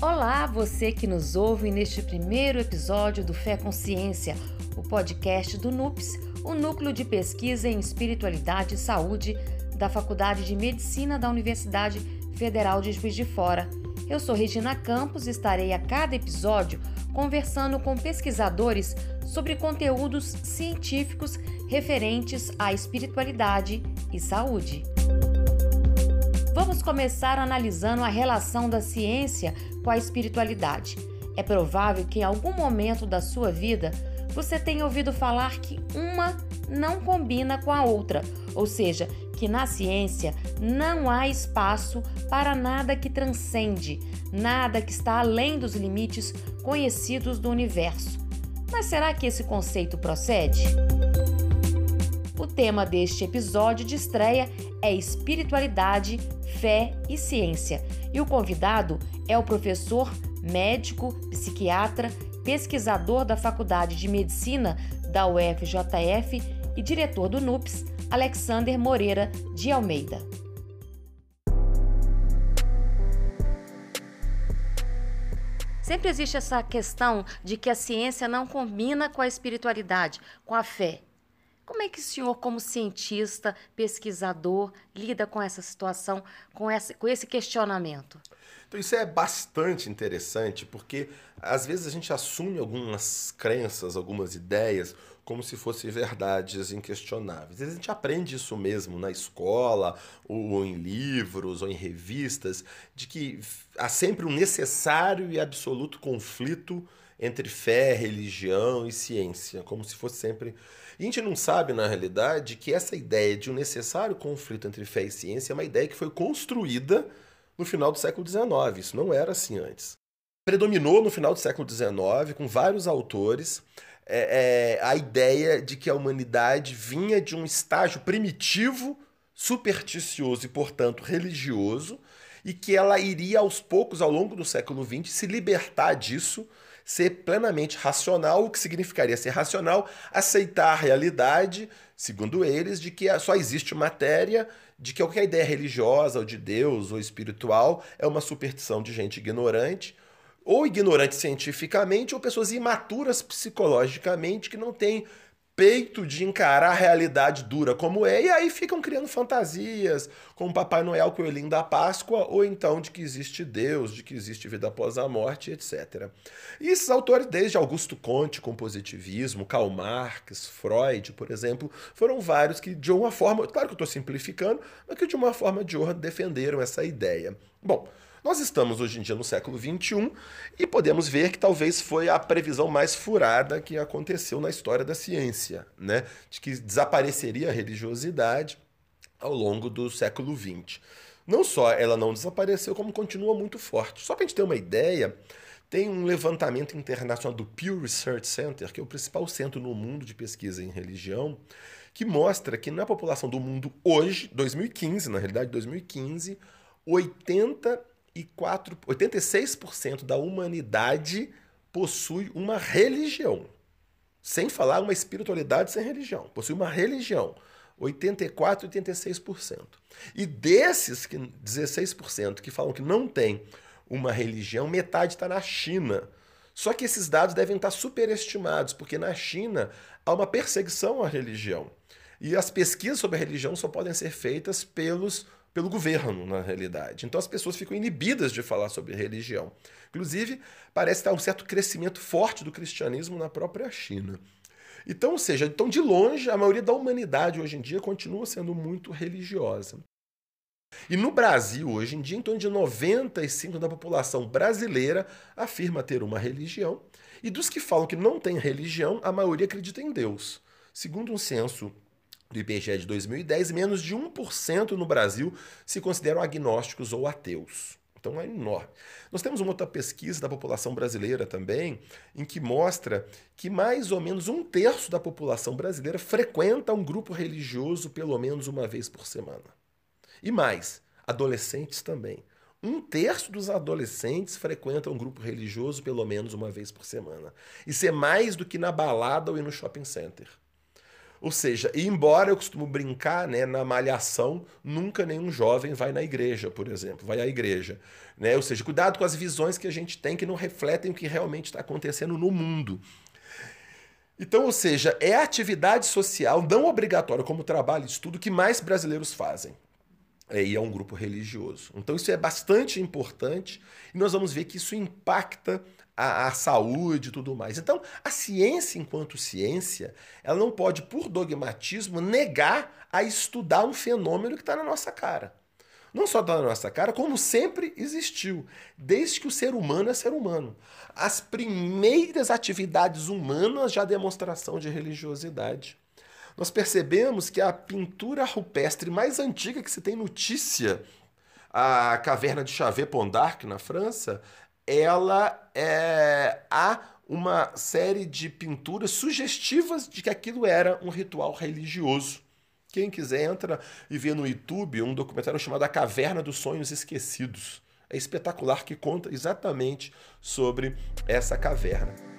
Olá, você que nos ouve neste primeiro episódio do Fé Consciência, o podcast do NUPS, o Núcleo de Pesquisa em Espiritualidade e Saúde da Faculdade de Medicina da Universidade Federal de Juiz de Fora. Eu sou Regina Campos e estarei a cada episódio conversando com pesquisadores sobre conteúdos científicos referentes à espiritualidade e saúde. Vamos começar analisando a relação da ciência com a espiritualidade. É provável que em algum momento da sua vida você tenha ouvido falar que uma não combina com a outra, ou seja, que na ciência não há espaço para nada que transcende, nada que está além dos limites conhecidos do universo. Mas será que esse conceito procede? O tema deste episódio de estreia é espiritualidade, fé e ciência. E o convidado é o professor, médico, psiquiatra, pesquisador da Faculdade de Medicina da UFJF e diretor do NUPS, Alexander Moreira de Almeida. Sempre existe essa questão de que a ciência não combina com a espiritualidade, com a fé. Como é que o senhor, como cientista, pesquisador, lida com essa situação, com esse, com esse questionamento? Então, isso é bastante interessante, porque às vezes a gente assume algumas crenças, algumas ideias, como se fossem verdades inquestionáveis. A gente aprende isso mesmo na escola, ou em livros, ou em revistas, de que há sempre um necessário e absoluto conflito entre fé, religião e ciência, como se fosse sempre. A gente não sabe, na realidade, que essa ideia de um necessário conflito entre fé e ciência é uma ideia que foi construída no final do século XIX. Isso não era assim antes. Predominou no final do século XIX, com vários autores, é, é, a ideia de que a humanidade vinha de um estágio primitivo, supersticioso e, portanto, religioso, e que ela iria aos poucos, ao longo do século XX, se libertar disso, ser plenamente racional, o que significaria ser racional, aceitar a realidade, segundo eles, de que só existe matéria, de que qualquer ideia religiosa, ou de Deus, ou espiritual, é uma superstição de gente ignorante ou ignorantes cientificamente, ou pessoas imaturas psicologicamente que não têm peito de encarar a realidade dura como é, e aí ficam criando fantasias, como Papai Noel, Coelhinho da Páscoa, ou então de que existe Deus, de que existe vida após a morte, etc. E esses autores, desde Augusto Conte com positivismo, Karl Marx, Freud, por exemplo, foram vários que de uma forma, claro que eu estou simplificando, mas que de uma forma de honra defenderam essa ideia. Bom, nós estamos hoje em dia no século XXI e podemos ver que talvez foi a previsão mais furada que aconteceu na história da ciência, né? De que desapareceria a religiosidade ao longo do século XX. Não só ela não desapareceu, como continua muito forte. Só para a gente ter uma ideia, tem um levantamento internacional do Pew Research Center, que é o principal centro no mundo de pesquisa em religião, que mostra que na população do mundo hoje, 2015, na realidade 2015, 80 84, 86% da humanidade possui uma religião. Sem falar uma espiritualidade sem religião. Possui uma religião. 84, 86%. E desses que 16% que falam que não tem uma religião, metade está na China. Só que esses dados devem estar superestimados, porque na China há uma perseguição à religião. E as pesquisas sobre a religião só podem ser feitas pelos pelo governo, na realidade. Então as pessoas ficam inibidas de falar sobre religião. Inclusive, parece estar um certo crescimento forte do cristianismo na própria China. Então, ou seja, então de longe, a maioria da humanidade hoje em dia continua sendo muito religiosa. E no Brasil, hoje em dia, em torno de 95% da população brasileira afirma ter uma religião, e dos que falam que não tem religião, a maioria acredita em Deus. Segundo um censo do IBGE de 2010, menos de 1% no Brasil se consideram agnósticos ou ateus. Então é enorme. Nós temos uma outra pesquisa da população brasileira também, em que mostra que mais ou menos um terço da população brasileira frequenta um grupo religioso pelo menos uma vez por semana. E mais, adolescentes também. Um terço dos adolescentes frequentam um grupo religioso pelo menos uma vez por semana. Isso é mais do que na balada ou no shopping center. Ou seja, e embora eu costumo brincar né, na malhação, nunca nenhum jovem vai na igreja, por exemplo, vai à igreja. Né? Ou seja, cuidado com as visões que a gente tem que não refletem o que realmente está acontecendo no mundo. Então, ou seja, é a atividade social não obrigatória como trabalho estudo que mais brasileiros fazem. É, e é um grupo religioso. Então, isso é bastante importante e nós vamos ver que isso impacta a, a, saúde e tudo mais. Então, a ciência, enquanto ciência, ela não pode, por dogmatismo, negar a estudar um fenômeno que está na nossa cara. Não só está na nossa cara, como sempre existiu, desde que o ser humano é ser humano. As primeiras atividades humanas já demonstração de religiosidade. Nós percebemos que a pintura rupestre mais antiga que se tem notícia, a caverna de Chavée-Pont-d'Arc, na França, ela é, há uma série de pinturas sugestivas de que aquilo era um ritual religioso. Quem quiser entra e vê no YouTube um documentário chamado A Caverna dos Sonhos Esquecidos. É espetacular que conta exatamente sobre essa caverna.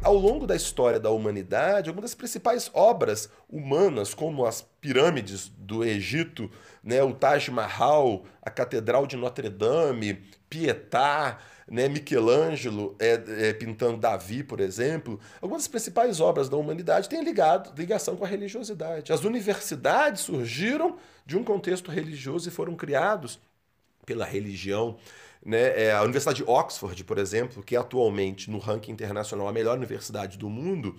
Ao longo da história da humanidade, algumas das principais obras humanas, como as pirâmides do Egito, né, o Taj Mahal, a Catedral de Notre Dame, Pietà, né, Michelangelo é, é, pintando Davi, por exemplo, algumas das principais obras da humanidade têm ligado, ligação com a religiosidade. As universidades surgiram de um contexto religioso e foram criados pela religião. Né? É, a Universidade de Oxford, por exemplo, que é atualmente no ranking internacional a melhor universidade do mundo,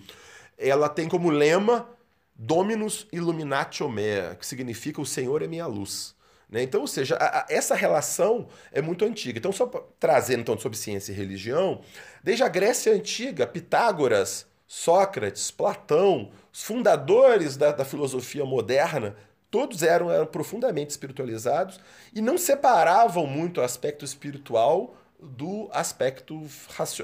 ela tem como lema Dominus Illuminatio Mea, que significa o Senhor é minha luz. Né? Então, ou seja, a, a, essa relação é muito antiga. Então, só trazendo então, sobre ciência e religião, desde a Grécia Antiga, Pitágoras, Sócrates, Platão, os fundadores da, da filosofia moderna, todos eram, eram profundamente espiritualizados e não separavam muito o aspecto espiritual do aspecto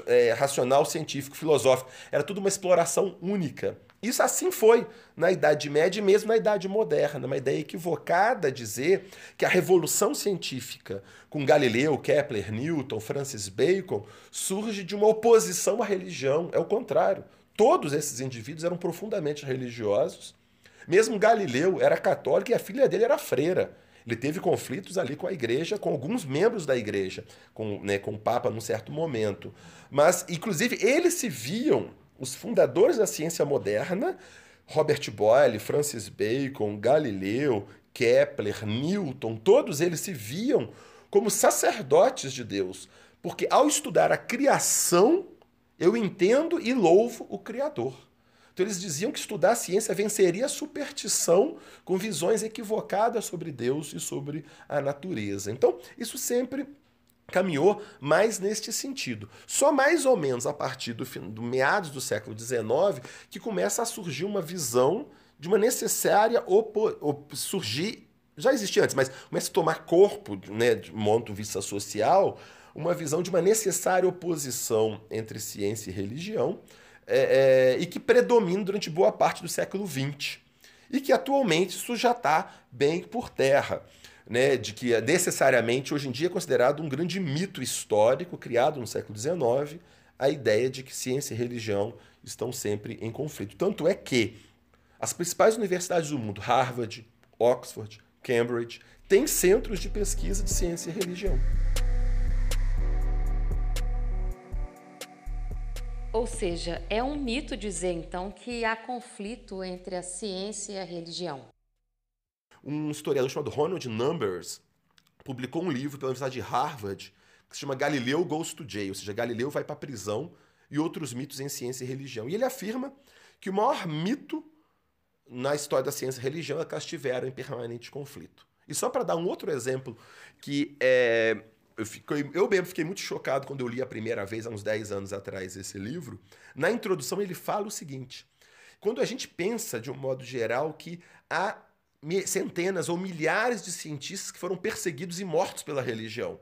é, racional, científico, filosófico. Era tudo uma exploração única. Isso assim foi na Idade Média e mesmo na Idade Moderna. Uma ideia equivocada dizer que a revolução científica, com Galileu, Kepler, Newton, Francis Bacon, surge de uma oposição à religião. É o contrário. Todos esses indivíduos eram profundamente religiosos. Mesmo Galileu era católico e a filha dele era freira. Ele teve conflitos ali com a igreja, com alguns membros da igreja, com, né, com o Papa num certo momento. Mas, inclusive, eles se viam os fundadores da ciência moderna, Robert Boyle, Francis Bacon, Galileu, Kepler, Newton, todos eles se viam como sacerdotes de Deus, porque ao estudar a criação, eu entendo e louvo o Criador. Então eles diziam que estudar a ciência venceria a superstição com visões equivocadas sobre Deus e sobre a natureza. Então, isso sempre caminhou mais neste sentido. Só mais ou menos a partir do, do meados do século XIX que começa a surgir uma visão de uma necessária surgir já existia antes, mas começa a tomar corpo, né, de monto vista social, uma visão de uma necessária oposição entre ciência e religião, é, é, e que predomina durante boa parte do século XX. E que atualmente isso já está bem por terra né, de que necessariamente hoje em dia é considerado um grande mito histórico criado no século XIX, a ideia de que ciência e religião estão sempre em conflito. Tanto é que as principais universidades do mundo, Harvard, Oxford, Cambridge, têm centros de pesquisa de ciência e religião. Ou seja, é um mito dizer então que há conflito entre a ciência e a religião um historiador chamado Ronald Numbers publicou um livro pela Universidade de Harvard que se chama Galileu Goes to Jail, ou seja, Galileu vai para a prisão e outros mitos em ciência e religião. E ele afirma que o maior mito na história da ciência e religião é que elas tiveram em permanente conflito. E só para dar um outro exemplo que é, eu, fiquei, eu mesmo fiquei muito chocado quando eu li a primeira vez, há uns 10 anos atrás, esse livro. Na introdução ele fala o seguinte: quando a gente pensa, de um modo geral, que há centenas ou milhares de cientistas que foram perseguidos e mortos pela religião.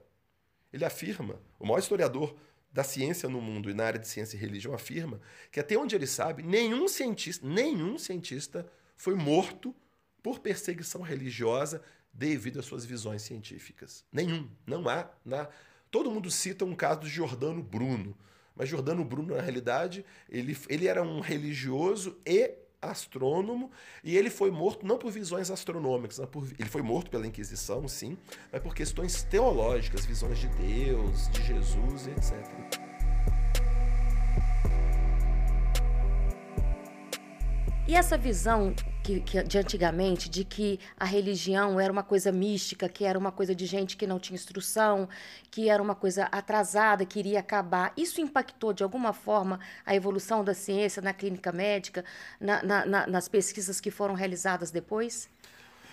Ele afirma, o maior historiador da ciência no mundo e na área de ciência e religião afirma que até onde ele sabe, nenhum cientista, nenhum cientista foi morto por perseguição religiosa devido às suas visões científicas. Nenhum, não há na Todo mundo cita um caso do Giordano Bruno, Mas Giordano Bruno, na realidade, ele, ele era um religioso e astrônomo, e ele foi morto não por visões astronômicas, por, ele foi morto pela Inquisição, sim, mas por questões teológicas, visões de Deus, de Jesus, etc. E essa visão que, que, de antigamente de que a religião era uma coisa mística, que era uma coisa de gente que não tinha instrução, que era uma coisa atrasada, que iria acabar, isso impactou de alguma forma a evolução da ciência na clínica médica, na, na, na, nas pesquisas que foram realizadas depois?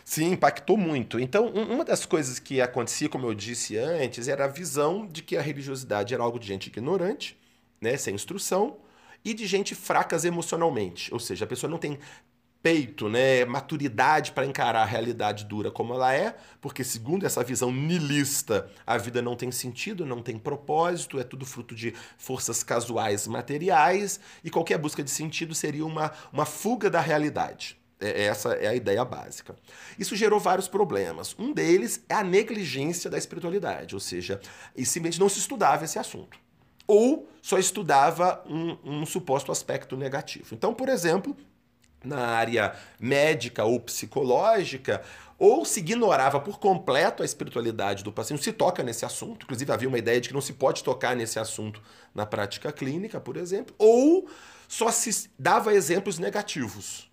Sim, impactou muito. Então, uma das coisas que acontecia, como eu disse antes, era a visão de que a religiosidade era algo de gente ignorante, né, sem instrução, e de gente fracas emocionalmente. Ou seja, a pessoa não tem peito, né, maturidade para encarar a realidade dura como ela é, porque segundo essa visão nilista, a vida não tem sentido, não tem propósito, é tudo fruto de forças casuais materiais e qualquer busca de sentido seria uma, uma fuga da realidade. É, essa é a ideia básica. Isso gerou vários problemas. Um deles é a negligência da espiritualidade, ou seja, simplesmente não se estudava esse assunto ou só estudava um, um suposto aspecto negativo. Então, por exemplo, na área médica ou psicológica, ou se ignorava por completo a espiritualidade do paciente, se toca nesse assunto, inclusive havia uma ideia de que não se pode tocar nesse assunto na prática clínica, por exemplo, ou só se dava exemplos negativos.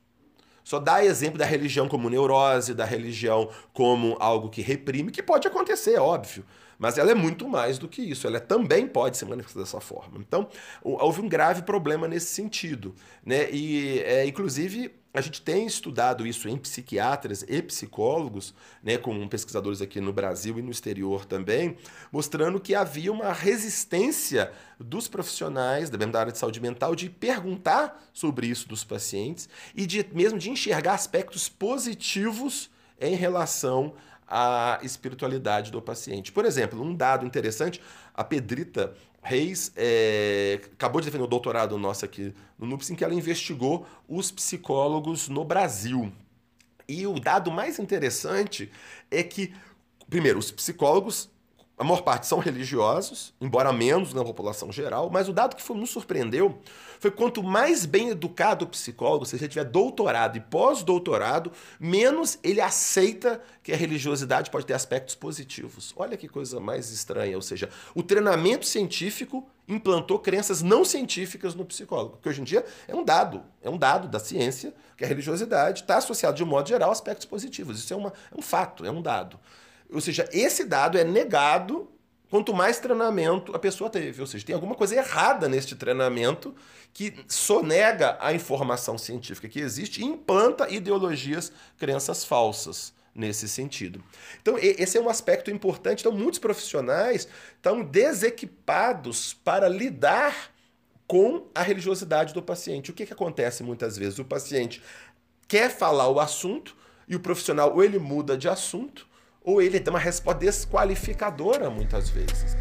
Só dá exemplo da religião como neurose, da religião como algo que reprime, que pode acontecer, é óbvio. Mas ela é muito mais do que isso, ela também pode se manifestar dessa forma. Então, houve um grave problema nesse sentido. Né? E, é, inclusive, a gente tem estudado isso em psiquiatras e psicólogos, né, com pesquisadores aqui no Brasil e no exterior também, mostrando que havia uma resistência dos profissionais da área de saúde mental de perguntar sobre isso dos pacientes e de mesmo de enxergar aspectos positivos em relação a espiritualidade do paciente. Por exemplo, um dado interessante, a Pedrita Reis é, acabou de defender o doutorado nosso aqui no NUPS, em que ela investigou os psicólogos no Brasil. E o dado mais interessante é que, primeiro, os psicólogos a maior parte são religiosos, embora menos na população geral, mas o dado que foi, nos surpreendeu foi quanto mais bem educado o psicólogo, se ele tiver doutorado e pós-doutorado, menos ele aceita que a religiosidade pode ter aspectos positivos. Olha que coisa mais estranha, ou seja, o treinamento científico implantou crenças não científicas no psicólogo, que hoje em dia é um dado, é um dado da ciência que a religiosidade está associada de modo geral a aspectos positivos. Isso é, uma, é um fato, é um dado. Ou seja, esse dado é negado quanto mais treinamento a pessoa teve. Ou seja, tem alguma coisa errada neste treinamento que sonega a informação científica que existe e implanta ideologias, crenças falsas nesse sentido. Então, esse é um aspecto importante. Então, muitos profissionais estão desequipados para lidar com a religiosidade do paciente. O que, que acontece muitas vezes? O paciente quer falar o assunto e o profissional ou ele muda de assunto ou ele tem uma resposta desqualificadora muitas vezes.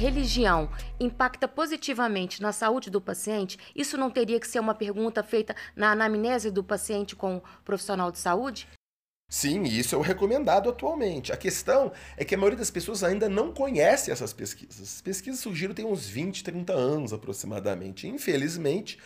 religião impacta positivamente na saúde do paciente, isso não teria que ser uma pergunta feita na anamnese do paciente com o profissional de saúde? Sim, isso é o recomendado atualmente. A questão é que a maioria das pessoas ainda não conhece essas pesquisas. As pesquisas surgiram tem uns 20, 30 anos aproximadamente. Infelizmente,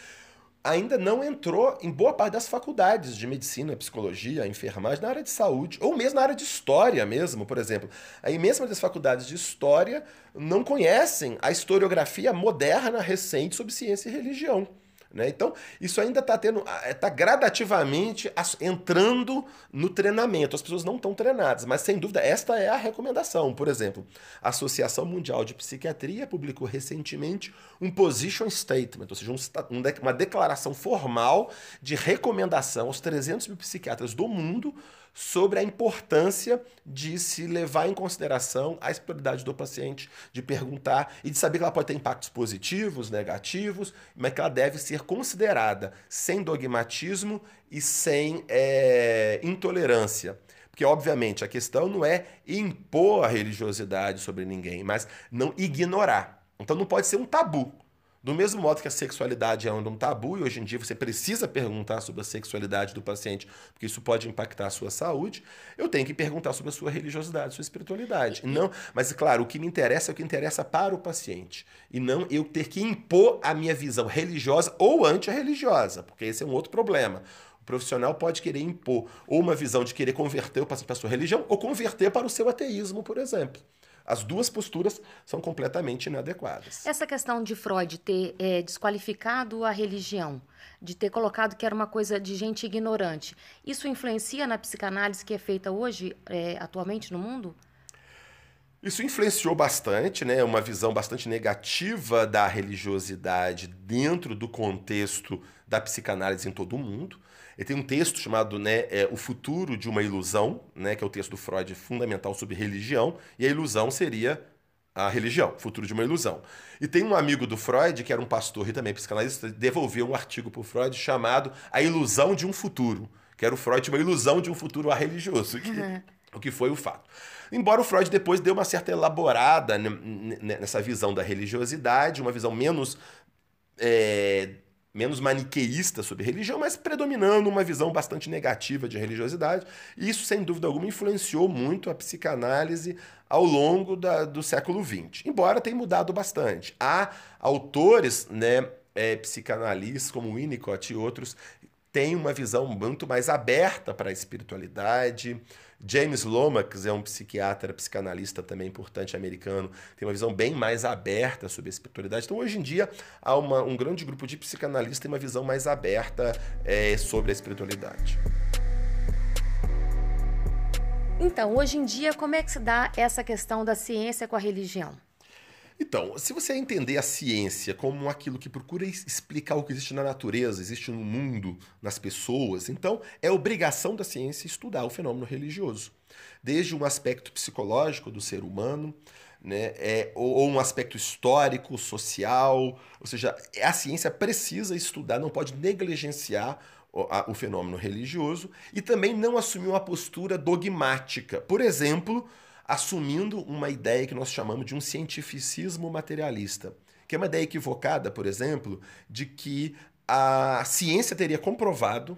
ainda não entrou em boa parte das faculdades de medicina, psicologia, enfermagem, na área de saúde, ou mesmo na área de história mesmo, por exemplo. A imensa das faculdades de história não conhecem a historiografia moderna recente sobre ciência e religião. Né? Então, isso ainda está tendo, está gradativamente entrando no treinamento. As pessoas não estão treinadas, mas sem dúvida, esta é a recomendação. Por exemplo, a Associação Mundial de Psiquiatria publicou recentemente um position statement, ou seja, um, uma declaração formal de recomendação aos 300 mil psiquiatras do mundo sobre a importância de se levar em consideração a espiritualidade do paciente, de perguntar e de saber que ela pode ter impactos positivos, negativos, mas que ela deve ser considerada sem dogmatismo e sem é, intolerância. Porque, obviamente, a questão não é impor a religiosidade sobre ninguém, mas não ignorar. Então não pode ser um tabu. Do mesmo modo que a sexualidade é um tabu, e hoje em dia você precisa perguntar sobre a sexualidade do paciente, porque isso pode impactar a sua saúde, eu tenho que perguntar sobre a sua religiosidade, sua espiritualidade. Não, mas, claro, o que me interessa é o que interessa para o paciente. E não eu ter que impor a minha visão religiosa ou antirreligiosa, porque esse é um outro problema. O profissional pode querer impor ou uma visão de querer converter o paciente para a sua religião ou converter para o seu ateísmo, por exemplo. As duas posturas são completamente inadequadas. Essa questão de Freud ter é, desqualificado a religião, de ter colocado que era uma coisa de gente ignorante, isso influencia na psicanálise que é feita hoje, é, atualmente no mundo? Isso influenciou bastante, né? Uma visão bastante negativa da religiosidade dentro do contexto da psicanálise em todo o mundo. Ele tem um texto chamado né, é, O Futuro de uma Ilusão, né, que é o texto do Freud fundamental sobre religião, e a ilusão seria a religião, futuro de uma ilusão. E tem um amigo do Freud, que era um pastor e também psicanalista, devolveu um artigo para o Freud chamado A Ilusão de um Futuro, que era o Freud uma ilusão de um futuro religioso, que, uhum. o que foi o fato. Embora o Freud depois deu uma certa elaborada nessa visão da religiosidade, uma visão menos é, menos maniqueísta sobre religião, mas predominando uma visão bastante negativa de religiosidade. E isso, sem dúvida alguma, influenciou muito a psicanálise ao longo da, do século XX, embora tenha mudado bastante. Há autores né, é, psicanalistas como Winnicott e outros têm uma visão muito mais aberta para a espiritualidade, James Lomax é um psiquiatra, psicanalista também importante americano, tem uma visão bem mais aberta sobre a espiritualidade. Então, hoje em dia, há uma, um grande grupo de psicanalistas tem uma visão mais aberta é, sobre a espiritualidade. Então, hoje em dia, como é que se dá essa questão da ciência com a religião? Então, se você entender a ciência como aquilo que procura explicar o que existe na natureza, existe no mundo, nas pessoas, então é obrigação da ciência estudar o fenômeno religioso. Desde um aspecto psicológico do ser humano, né, é, ou, ou um aspecto histórico, social, ou seja, a ciência precisa estudar, não pode negligenciar o, a, o fenômeno religioso e também não assumir uma postura dogmática. Por exemplo, assumindo uma ideia que nós chamamos de um cientificismo materialista, que é uma ideia equivocada, por exemplo, de que a ciência teria comprovado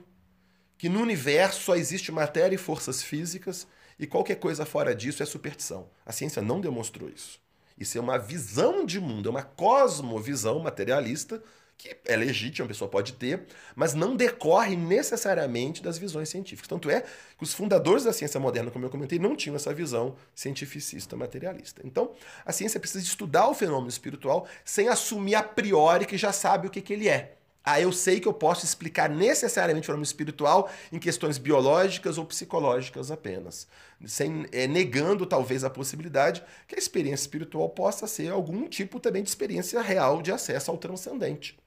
que no universo só existe matéria e forças físicas e qualquer coisa fora disso é superstição. A ciência não demonstrou isso. Isso é uma visão de mundo, é uma cosmovisão materialista que é legítima, a pessoa pode ter, mas não decorre necessariamente das visões científicas. Tanto é que os fundadores da ciência moderna, como eu comentei, não tinham essa visão cientificista materialista. Então, a ciência precisa estudar o fenômeno espiritual sem assumir a priori que já sabe o que, que ele é. Ah, eu sei que eu posso explicar necessariamente o fenômeno espiritual em questões biológicas ou psicológicas apenas, sem é, negando talvez a possibilidade que a experiência espiritual possa ser algum tipo também de experiência real de acesso ao transcendente.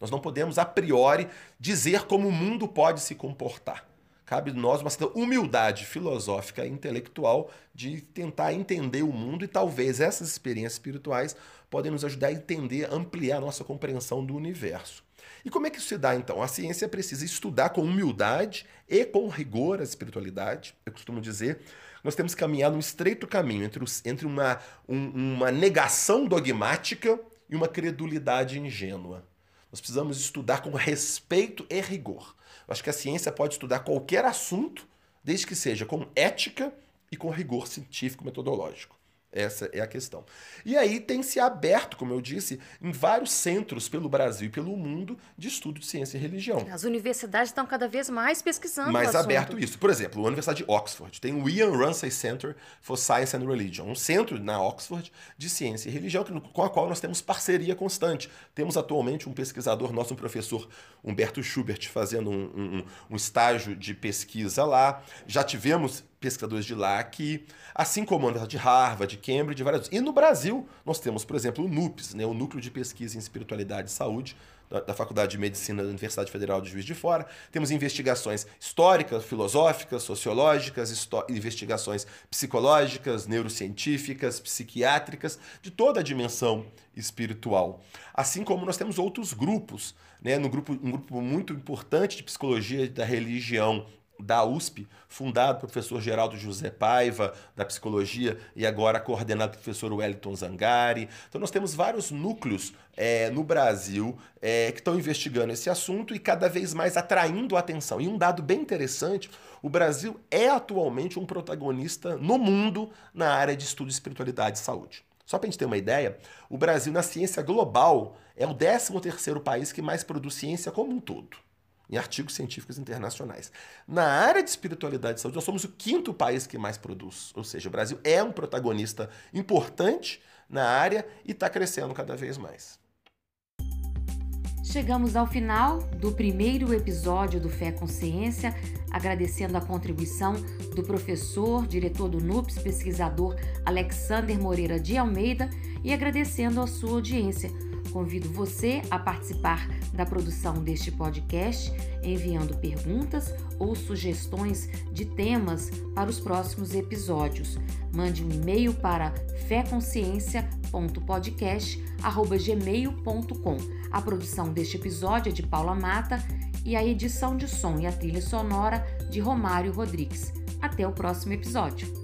Nós não podemos, a priori, dizer como o mundo pode se comportar. Cabe nós uma certa humildade filosófica e intelectual de tentar entender o mundo e talvez essas experiências espirituais podem nos ajudar a entender, ampliar a nossa compreensão do universo. E como é que isso se dá então? A ciência precisa estudar com humildade e com rigor a espiritualidade. Eu costumo dizer, nós temos que caminhar num estreito caminho entre, os, entre uma, um, uma negação dogmática e uma credulidade ingênua. Nós precisamos estudar com respeito e rigor. Eu acho que a ciência pode estudar qualquer assunto, desde que seja com ética e com rigor científico metodológico. Essa é a questão. E aí tem se aberto, como eu disse, em vários centros pelo Brasil e pelo mundo de estudo de ciência e religião. As universidades estão cada vez mais pesquisando. Mais aberto isso. Por exemplo, a Universidade de Oxford tem o Ian Ramsay Center for Science and Religion, um centro na Oxford de ciência e religião com a qual nós temos parceria constante. Temos atualmente um pesquisador nosso, um professor Humberto Schubert, fazendo um, um, um estágio de pesquisa lá. Já tivemos pesquisadores de lá que, assim como a de Harvard, de Cambridge, de várias. E no Brasil, nós temos, por exemplo, o NUPES, né, o Núcleo de Pesquisa em Espiritualidade e Saúde, da, da Faculdade de Medicina da Universidade Federal de Juiz de Fora. Temos investigações históricas, filosóficas, sociológicas, investigações psicológicas, neurocientíficas, psiquiátricas, de toda a dimensão espiritual. Assim como nós temos outros grupos, né, no grupo, um grupo muito importante de psicologia da religião da USP, fundado pelo professor Geraldo José Paiva, da psicologia, e agora coordenado pelo professor Wellington Zangari. Então, nós temos vários núcleos é, no Brasil é, que estão investigando esse assunto e cada vez mais atraindo a atenção. E um dado bem interessante: o Brasil é atualmente um protagonista no mundo na área de estudo de espiritualidade e saúde. Só para a gente ter uma ideia, o Brasil, na ciência global, é o 13 terceiro país que mais produz ciência como um todo em artigos científicos internacionais. Na área de espiritualidade e saúde, nós somos o quinto país que mais produz. Ou seja, o Brasil é um protagonista importante na área e está crescendo cada vez mais. Chegamos ao final do primeiro episódio do Fé Consciência, agradecendo a contribuição do professor, diretor do NUPS, pesquisador Alexander Moreira de Almeida e agradecendo a sua audiência Convido você a participar da produção deste podcast, enviando perguntas ou sugestões de temas para os próximos episódios. Mande um e-mail para feconsciência.podcast@gmail.com. A produção deste episódio é de Paula Mata e a edição de som e a trilha sonora de Romário Rodrigues. Até o próximo episódio.